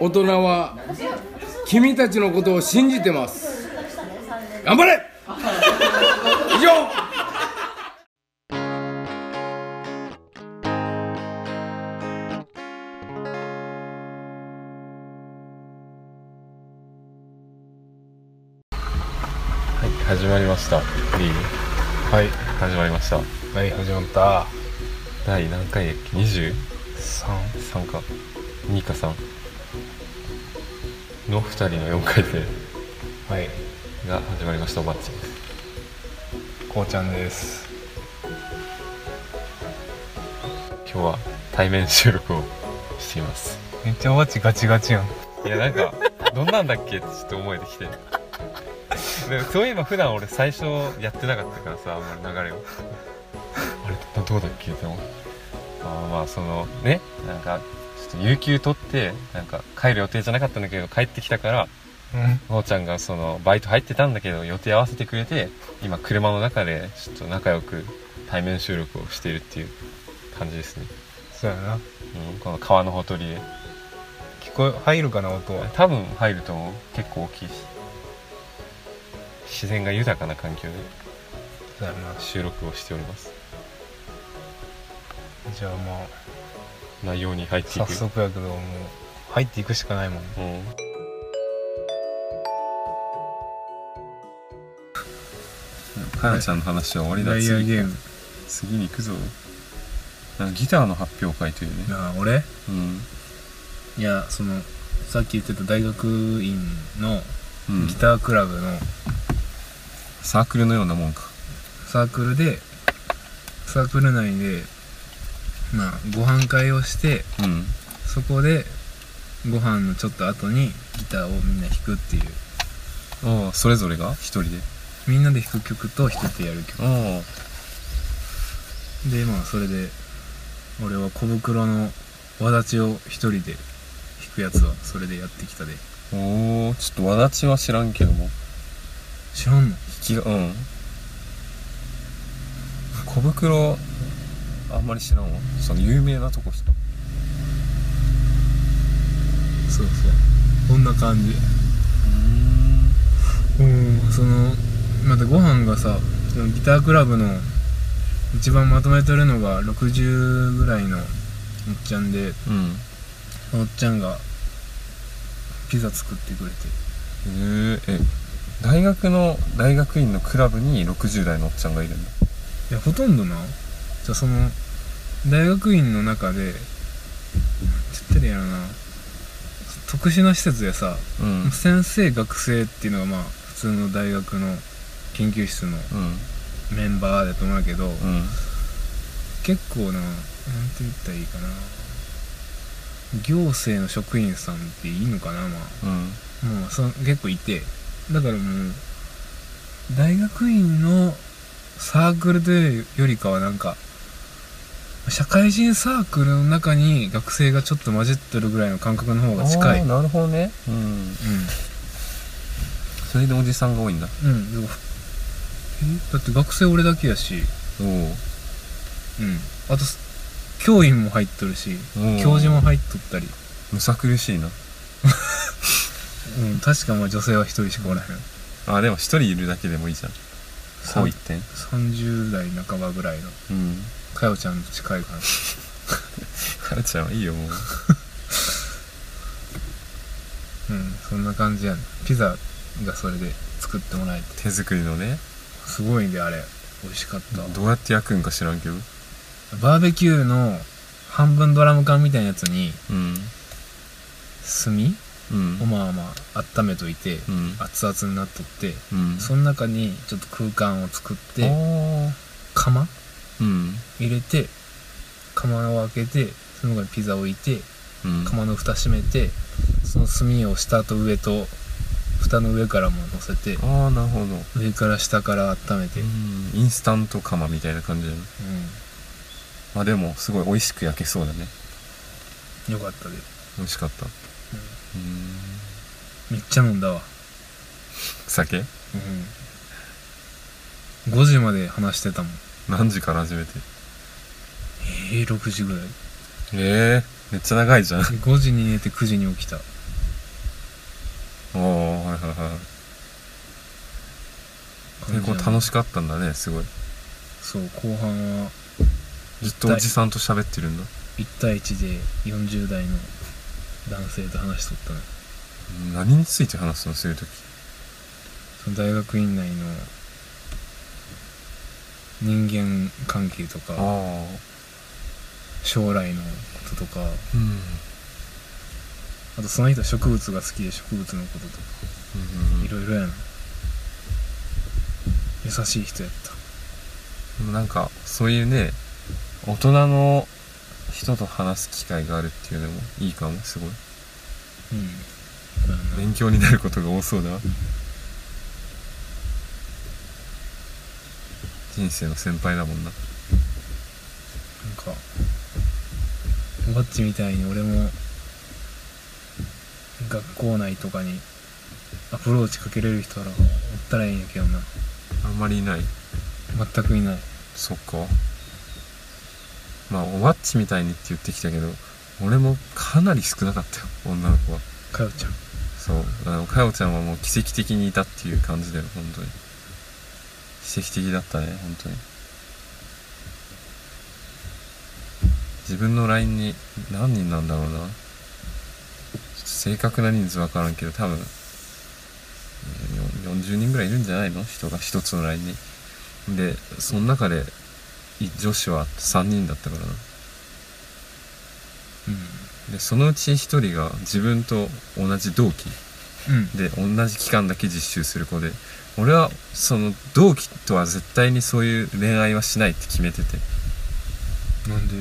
大人は君たちのことを信じてます頑張れ以上はい、始まりました。いい？はい始まりました。はい始まった第何回？だっけ ?23 3か。2か3。の2人の4回生はいが始まりました。おばっちです。こうちゃんです今日は対面収録をしています。めっちゃおばちガチガチやんいや、なんか、どんなんだっけってちょっと思えてきて。でそういえば普段俺最初やってなかったからさ、あんまり流れを。あれ、どうだっけって思う。まあまあ、その、ね、なんか、と有給取って、なんか帰る予定じゃなかったんだけど、帰ってきたから、うん。ほうちゃんがそのバイト入ってたんだけど予定合わせてくれて今車の中でちょっと仲良く対面収録をしているっていう感じですね、そうやな。うん、この川のほとりで聞こえ入るかな音は？多分入ると思う。結構大きいし。自然が豊かな環境でそうやな。収録をしております。じゃあまあ内容に入ってい早く速やけどもう入っていくしかないもんうん。かなちゃんの話は終わりだ。ダイヤゲーム。次に行くぞ。なんかギターの発表会というね。なあ俺？うん。いやそのさっき言ってた大学院のうん。ギタークラブのサークルのようなもんか。サークルでサークル内でまあご飯会をしてうん。そこでご飯のちょっと後にギターをみんな弾くっていう。ああそれぞれが？一人で？みんなで弾く曲と一人でやる曲。あでまあそれで俺は小袋の輪立ちを一人で弾くやつはそれでやってきたで。あおおちょっとわだちは知らんけども。知らんの？弾きがうん。小袋あんまり知らんわ。その有名なとこしかそうそう。こんな感じ。うん。そのまたご飯がさそのギタークラブの一番まとめてるのが60ぐらいのおっちゃんでうん。おっちゃんがピザ作ってくれて。へええ大学の大学院のクラブに60代のおっちゃんがいるんだ。いやほとんどなじゃあその大学院の中でちょっとやろな。特殊な施設でさうん。先生学生っていうのがまあ普通の大学の研究室のうん。メンバーだと思うけど、うん。結構ななんて言ったらいいかな。行政の職員さんっていいのかなまうん。あもうそ結構いて。だからもう大学院のサークルというよりかはなんか社会人サークルの中に学生がちょっと混じってるぐらいの感覚の方が近い。なるほどね。うん。それでおじさんが多いんだ。うん。でもえ？だって学生俺だけやし。おおうん。あと教員も入っとるしう。ん教授も入っとったり。むさ苦しいな。うん。確かまあ女性は一人しかおらへん。あでも一人いるだけでもいいじゃんそう一点。30代半ばぐらいの。うん。かよちゃんと近いから かなちゃんはいいよもう。うんそんな感じやね。ピザがそれで作ってもらえて。手作りのね。すごいんであれ。美味しかった、どうやって焼くんか知らんけど。バーベキューの半分ドラム缶みたいなやつにうん。炭うんをまあまあ温めといて、うん。熱々になっとってうん。その中にちょっと空間を作ってあ釜？ーうん。入れて釜を開けてその中にピザを置いてうん。釜の蓋閉めてその炭を下と上と蓋の上からも乗せてああなるほど。上から下から温めて、ううん。んインスタント釜みたいな感じだね。まあでもすごい美味しく焼けそうだね。よかったで、美味しかった。ううんん、めっちゃ飲んだわ、酒？うん、5時まで話してたもん。何時から始めて？えー、6時ぐらい。ええめっちゃ長いじゃん。で5時に寝て9時に起きた。おおはいはいはい。結構楽しかったんだねすごい。そう後半は。ずっとおじさんと喋ってるんだ。1対1で40代の男性と話しとったね何について話すのそういう時？その大学院内の人間関係とかあ将来のこととかうん。あとその人は植物が好きで植物のこととかいろいろやな。優しい人やった。でもなんかそういうね大人の人と話す機会があるっていうのもいいかもすごい。うん。勉強になることが多そうだ人生の先輩だもんな。なんかおばっちみたいに俺も学校内とかにアプローチかけれる人らおったらいいんやけどなあんまりいない全くいないそっかまあおばっちみたいにって言ってきたけど俺もかなり少なかったよ女の子は。かよちゃん。そう。あのかよちゃんはもう奇跡的にいたっていう感じだよ本当に。奇跡的だったね本当に。自分の LINE に何人なんだろうな。正確な人数わからんけど多分えーよ40人ぐらいいるんじゃないの？人が一つの LINE に。でその中でい女子は3人だったからな。でそのうち1人が自分と同じ同期。うん。で同じ期間だけ実習する子で俺はその同期とは絶対にそういう恋愛はしないって決めてて。なんで？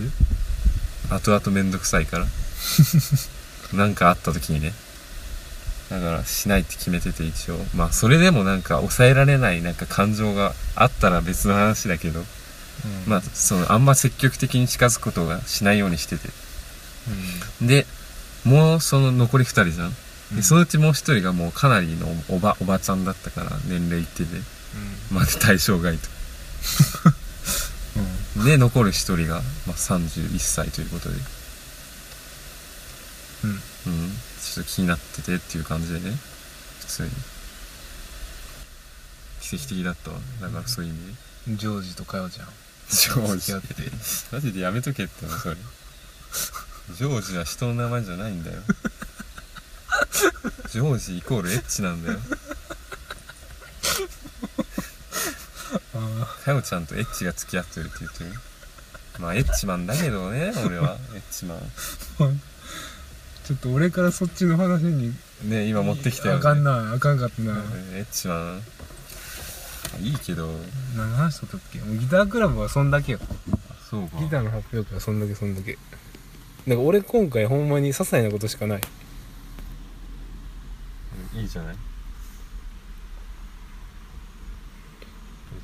後々めんどくさいから。なんかあった時にね。だからしないって決めてて一応。まあそれでもなんか抑えられないなんか感情があったら別の話だけどうん。まあそのあんま積極的に近づくことがしないようにしてて。うでもうその残り2人じゃんん。でそのうちもう1人がもうかなりのおばおばちゃんだったから年齢いってて。まだ対象外と。うん。で残る1人が、まあ、31歳ということで。うん。うん。ちょっと気になっててっていう感じでね。普通に。奇跡的だったわ。だからそういう意味で。うんジョージとかよちゃん。ジョージ。って。マジでやめとけってのそれ。ジョージは人の名前じゃないんだよ。ジョージイコールエッチなんだよ。あかよちゃんとエッチが付き合ってるって言ってる？まあエッチマンだけどね俺は。エッチマン。あちょっと俺からそっちの話にね今持ってきたよ、ね、あかんなあかんかったな。うんエッチマンいいけど。何の話しとったっけもうギタークラブはそんだけよ。そうか。ギターの発表会はそんだけそんだけ。なんか俺今回ほんまに些細なことしかない。いいじゃない？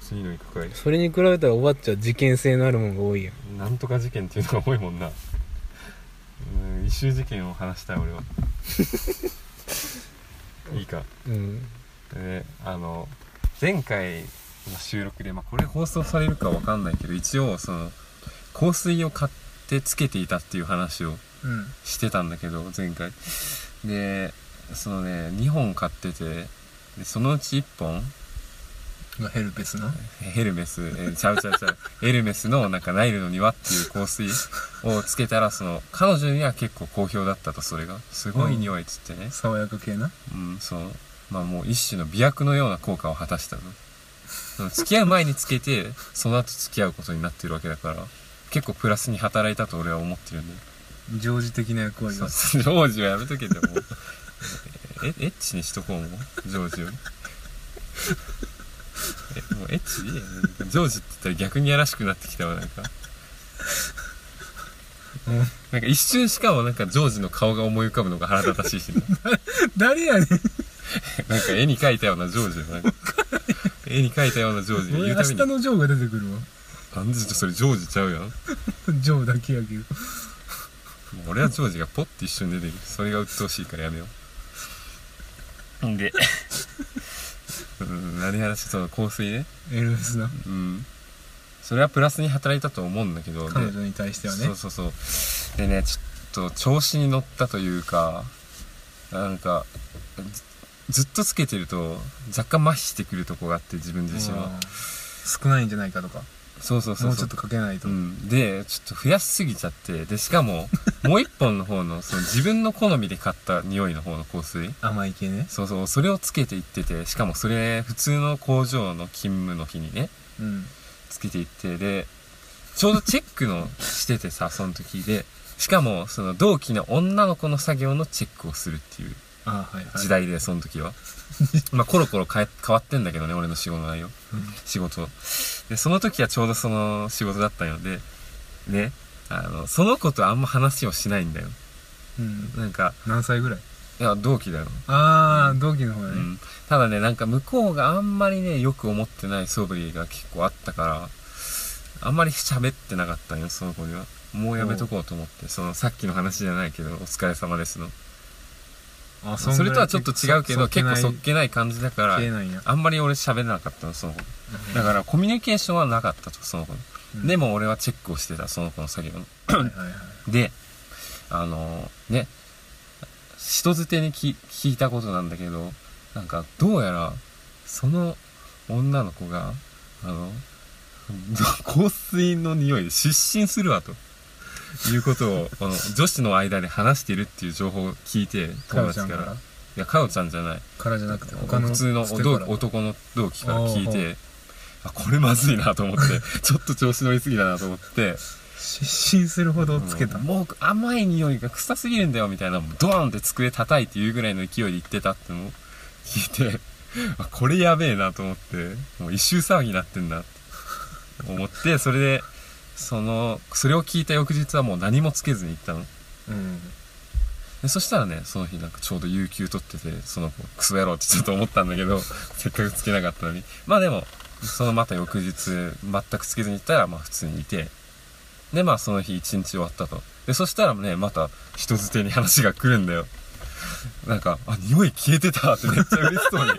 次の行くかい。それに比べたらおばっちは事件性のあるもんが多いやん。なんとか事件っていうのが多いもんな。うん異臭事件を話したい俺は。いいか。うん。であの前回の収録で、まあ、これ放送されるかわかんないけど一応その香水を買ってつけていたっていう話をうん。してたんだけど前回。でそのね2本買っててでそのうち1本がヘルペスなヘルメス、えーちゃうちゃうちゃう。エルメスのなんかナイルの庭っていう香水をつけたらその彼女には結構好評だったとそれが。すごい匂いっつってね。爽やか系な？うん、そうまあもう一種の美薬のような効果を果たしたの。付き合う前につけてその後付き合うことになってるわけだから結構プラスに働いたと俺は思ってるんだよ。常時的な役割がジョージはやめとけてもう。えエッチにしとこうもん？ジョージよりえもうエッチジョージって言ったら逆にやらしくなってきたわなんか。うん。なんか一瞬しかもなんかジョージの顔が思い浮かぶのが腹立たしいしね 誰やねんなんか絵に描いたようなジョージよ。なんか。絵に描いたようなジョージ。言俺明うたびに。日のジョーが出てくるわ。なんでそれジョージちゃうやん。ジョーだけやけど。俺はジョージがポッて一緒に出てるそれが鬱陶しいからやめよう。んで。うん何話その？香水ね。エルペスな。うん。それはプラスに働いたと思うんだけど。で彼女に対してはね。そうそうそう。でねちと調子に乗ったというかなんかずずっとつけてると若干麻痺してくるとこがあって自分自身は、うん。少ないんじゃないかとか。そうそうそうそう。もうちょっとかけないと、うん、でちょっと増やしすぎちゃってでしかも もう一本の方のその自分の好みで買った匂いの方の香水。甘い系ね。そうそうそれをつけていっててしかもそれ普通の工場の勤務の日にねうん。つけていってでちょうどチェックのしててさその時でしかもその同期の女の子の作業のチェックをするっていう時代でその時は。まあコロコロ変え変わってんだけどね俺の仕事内容。うん。仕事でその時はちょうどその仕事だったのでねあのその子とあんま話をしないんだよ。うん。なんか何歳ぐらい？いや同期だよ、ああ同期の方だね、うん、ただねなんか向こうがあんまりねよく思ってない素振りが結構あったからあんまり喋ってなかったんよその子には。もうやめとこうと思ってそのさっきの話じゃないけど「お疲れ様ですの」あそれとはちょっと違うけど結構そっそけない感じだからあんまり俺喋れなかったのその子。だからコミュニケーションはなかったとその子。に、うん。でも俺はチェックをしてたその子の。作業のであのね人づてにき聞いたことなんだけどなんかどうやらその女の子があの 香水の匂いで失神するわということをこの女子の間で話してるっていう情報を聞いてか友達から。いやかよちゃんじゃない。からじゃなくて他の普通の男の同期から聞いおてあこれまずいなと思って ちょっと調子乗りすぎだなと思って。失神するほどつけた、うん。もう甘い匂いが臭すぎるんだよみたいなドーンって机叩いて言うぐらいの勢いで言ってたってのを聞いてあこれやべえなと思ってもう一周騒ぎになってんだって思ってそれでそのそれを聞いた翌日はもう何もつけずに行ったの。うん。でそしたらねその日なんかちょうど有給取っててその子クソ野郎ってちょっと思ったんだけどせっかくつけなかったのに。まあでもそのまた翌日全くつけずに行ったらまあ普通にいて。でまあその日一日終わったと。でそしたらねまた人づてに話が来るんだよ。なんか「あ匂い消えてた」ってめっちゃ嬉しそうに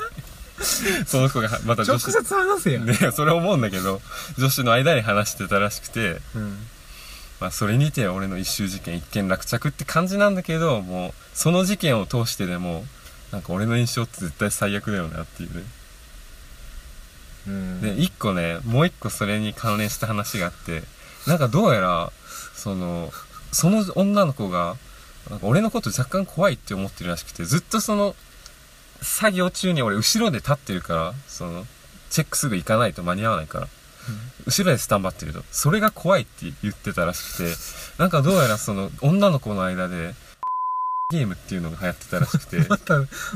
その子がまた女子直接話せや、ねそれ思うんだけど女子の間に話してたらしくてうん。まあ、それにて俺の一周事件一件落着って感じなんだけどもうその事件を通してでもなんか俺の印象って絶対最悪だよなっていうね。うん。で一個ねもう一個それに関連した話があってなんかどうやらそのその女の子がなんか俺のこと若干怖いって思ってるらしくてずっとその作業中に俺後ろで立ってるからそのチェックすぐ行かないと間に合わないから。後ろでスタンバってるとそれが怖いって言ってたらしくてなんかどうやらその女の子の間でゲームっていうのが流行ってたらしくて。また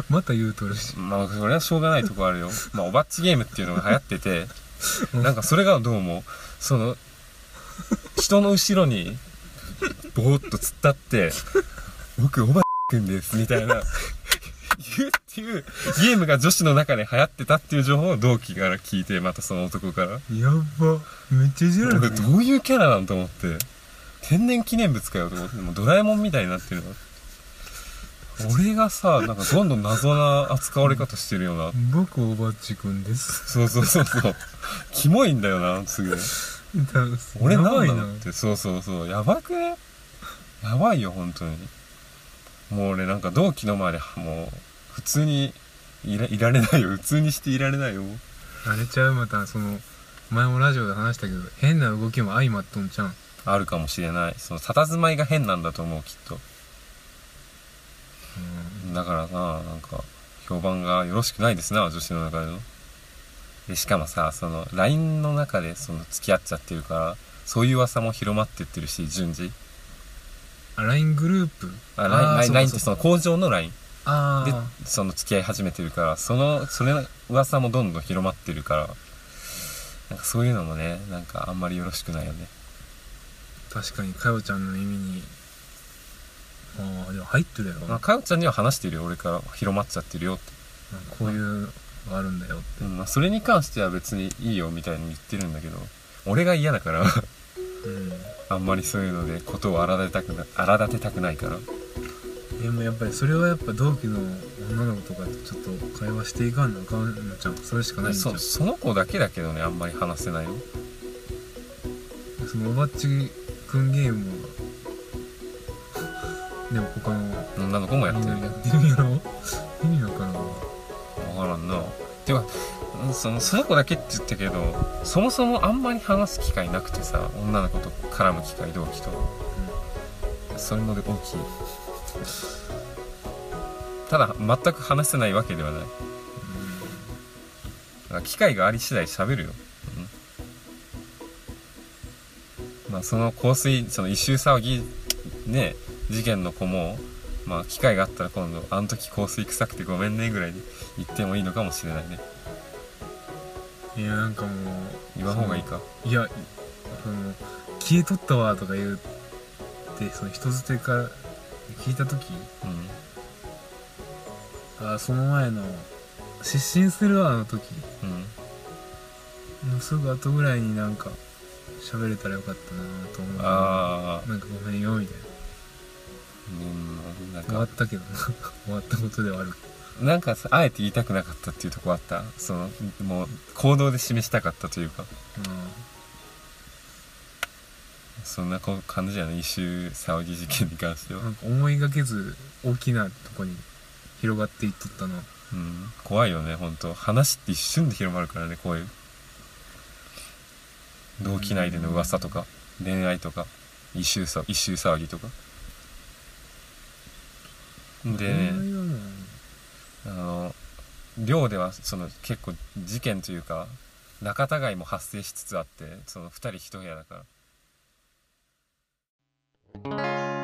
また言うとるし。まあそれはしょうがないとこあるよ。まあおばっちゲームっていうのが流行っててなんかそれがどうもその人の後ろにぼーっと突っ立って「僕おばくんです」みたいなっていうゲームが女子の中で流行ってたっていう情報を同期から聞いてまたその男から。やば。めっちゃいじられ俺る。どういうキャラなんと思って。天然記念物かよと思って。もうドラえもんみたいになってるの俺がさなんかどんどん謎な扱われ方してるよな。僕おばっちくんです。そうそうそうそう。キモいんだよなすぐ俺なんないのって。そうそうそう。やばくね？やばいよ本当に。もう俺なんか同期の前でもう普通にいらいられないよ。普通にしていられないよ。あれちゃうまたその前もラジオで話したけど変な動きも相まっとんちゃうん。あるかもしれない。その佇まいが変なんだと思うきっと。だからさなんか評判がよろしくないですな女子の中での。でしかもさその LINE の中でその付き合っちゃってるからそういう噂も広まってってるし順次。あ LINE グループ？あ LINE ってその工場の LINE でその付き合い始めてるからそのそれの噂もどんどん広まってるからなんかそういうのもねなんかあんまりよろしくないよね。確かにかよちゃんの耳にああでも入ってるやろ、まあかよちゃんには話してるよ。俺から広まっちゃってるよって、こういうのがあるんだよって。うんまあ、それに関しては別にいいよみたいに言ってるんだけど俺が嫌だから。うん。あんまりそういうのでことを荒立てたくな荒立てたくないからでもやっぱりそれはやっぱ同期の女の子とかとちょっと会話していかんのあかんのちゃんそれしかないんちゃそうその子だけだけどねあんまり話せないよ。そのおばっちくんゲームでも他の。女の子もやってるやってるんやろ意味わからんわ分からんな。てかうんそのその子だけって言ったけどそもそもあんまり話す機会なくてさ女の子と絡む機会同期と。それもで大きいただ全く話せないわけではない。だから機会があり次第喋るよ、うん。まあその香水その一周騒ぎね事件の子もまあ機会があったら今度あの時香水臭くてごめんねぐらいで言ってもいいのかもしれないね。いやなんかもう言わん方がいいか。いやその消えとったわとか言ってその人づてから聞いた時うん。あその前の失神するわの時うん。のすぐ後ぐらいになんか喋れたらよかったなと思う。ああなんかごめんよみたいうんなんな終わかったけど。な 終わったことではある。なんかさあえて言いたくなかったっていうとこあった？そのもう行動で示したかったというかそんなこ感じやね。一周騒ぎ事件に関しては。なんか思いがけず大きなとこに広がっていっとったな。うん。怖いよね本当。話って一瞬で広まるからねこういう。同期内での噂とか恋愛とか一周さ一周騒ぎとか。でねあの寮ではその結構事件というか仲違いも発生しつつあってその2人1部屋だから。Thank you.